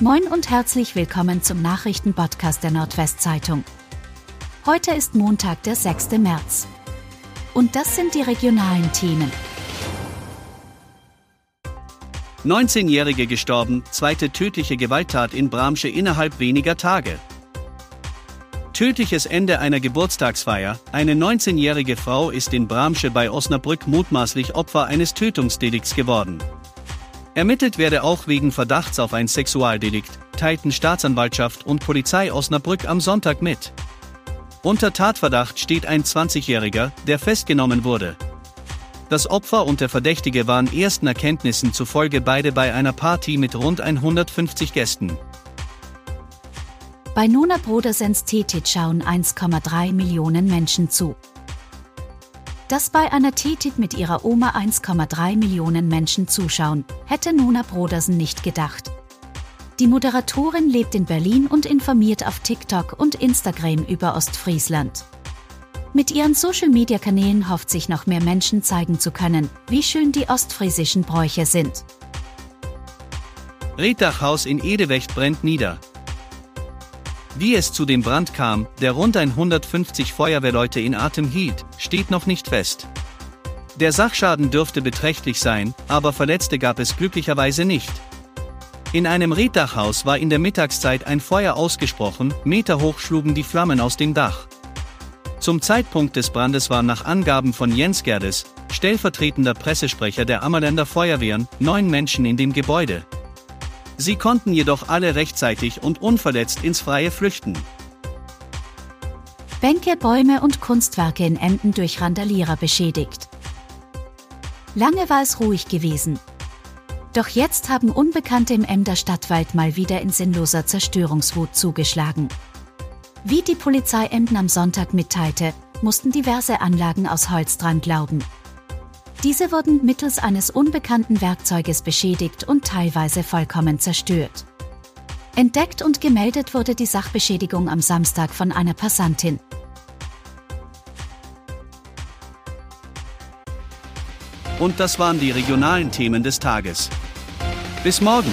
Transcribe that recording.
Moin und herzlich willkommen zum Nachrichtenpodcast der Nordwestzeitung. Heute ist Montag, der 6. März. Und das sind die regionalen Themen. 19-Jährige gestorben, zweite tödliche Gewalttat in Bramsche innerhalb weniger Tage. Tödliches Ende einer Geburtstagsfeier. Eine 19-jährige Frau ist in Bramsche bei Osnabrück mutmaßlich Opfer eines Tötungsdelikts geworden. Ermittelt werde auch wegen Verdachts auf ein Sexualdelikt, teilten Staatsanwaltschaft und Polizei Osnabrück am Sonntag mit. Unter Tatverdacht steht ein 20-Jähriger, der festgenommen wurde. Das Opfer und der Verdächtige waren ersten Erkenntnissen zufolge beide bei einer Party mit rund 150 Gästen. Bei Nona Brodersens Tetit schauen 1,3 Millionen Menschen zu. Dass bei einer Tetit mit ihrer Oma 1,3 Millionen Menschen zuschauen, hätte Nona Brodersen nicht gedacht. Die Moderatorin lebt in Berlin und informiert auf TikTok und Instagram über Ostfriesland. Mit ihren Social-Media-Kanälen hofft sich noch mehr Menschen zeigen zu können, wie schön die ostfriesischen Bräuche sind. Reddachhaus in Edewecht brennt nieder. Wie es zu dem Brand kam, der rund 150 Feuerwehrleute in Atem hielt, steht noch nicht fest. Der Sachschaden dürfte beträchtlich sein, aber Verletzte gab es glücklicherweise nicht. In einem Reddachhaus war in der Mittagszeit ein Feuer ausgesprochen, meterhoch schlugen die Flammen aus dem Dach. Zum Zeitpunkt des Brandes waren nach Angaben von Jens Gerdes, stellvertretender Pressesprecher der Ammerländer Feuerwehren, neun Menschen in dem Gebäude. Sie konnten jedoch alle rechtzeitig und unverletzt ins Freie flüchten. Bänke, Bäume und Kunstwerke in Emden durch Randalierer beschädigt. Lange war es ruhig gewesen. Doch jetzt haben Unbekannte im Emder Stadtwald mal wieder in sinnloser Zerstörungswut zugeschlagen. Wie die Polizei Emden am Sonntag mitteilte, mussten diverse Anlagen aus Holz dran glauben. Diese wurden mittels eines unbekannten Werkzeuges beschädigt und teilweise vollkommen zerstört. Entdeckt und gemeldet wurde die Sachbeschädigung am Samstag von einer Passantin. Und das waren die regionalen Themen des Tages. Bis morgen!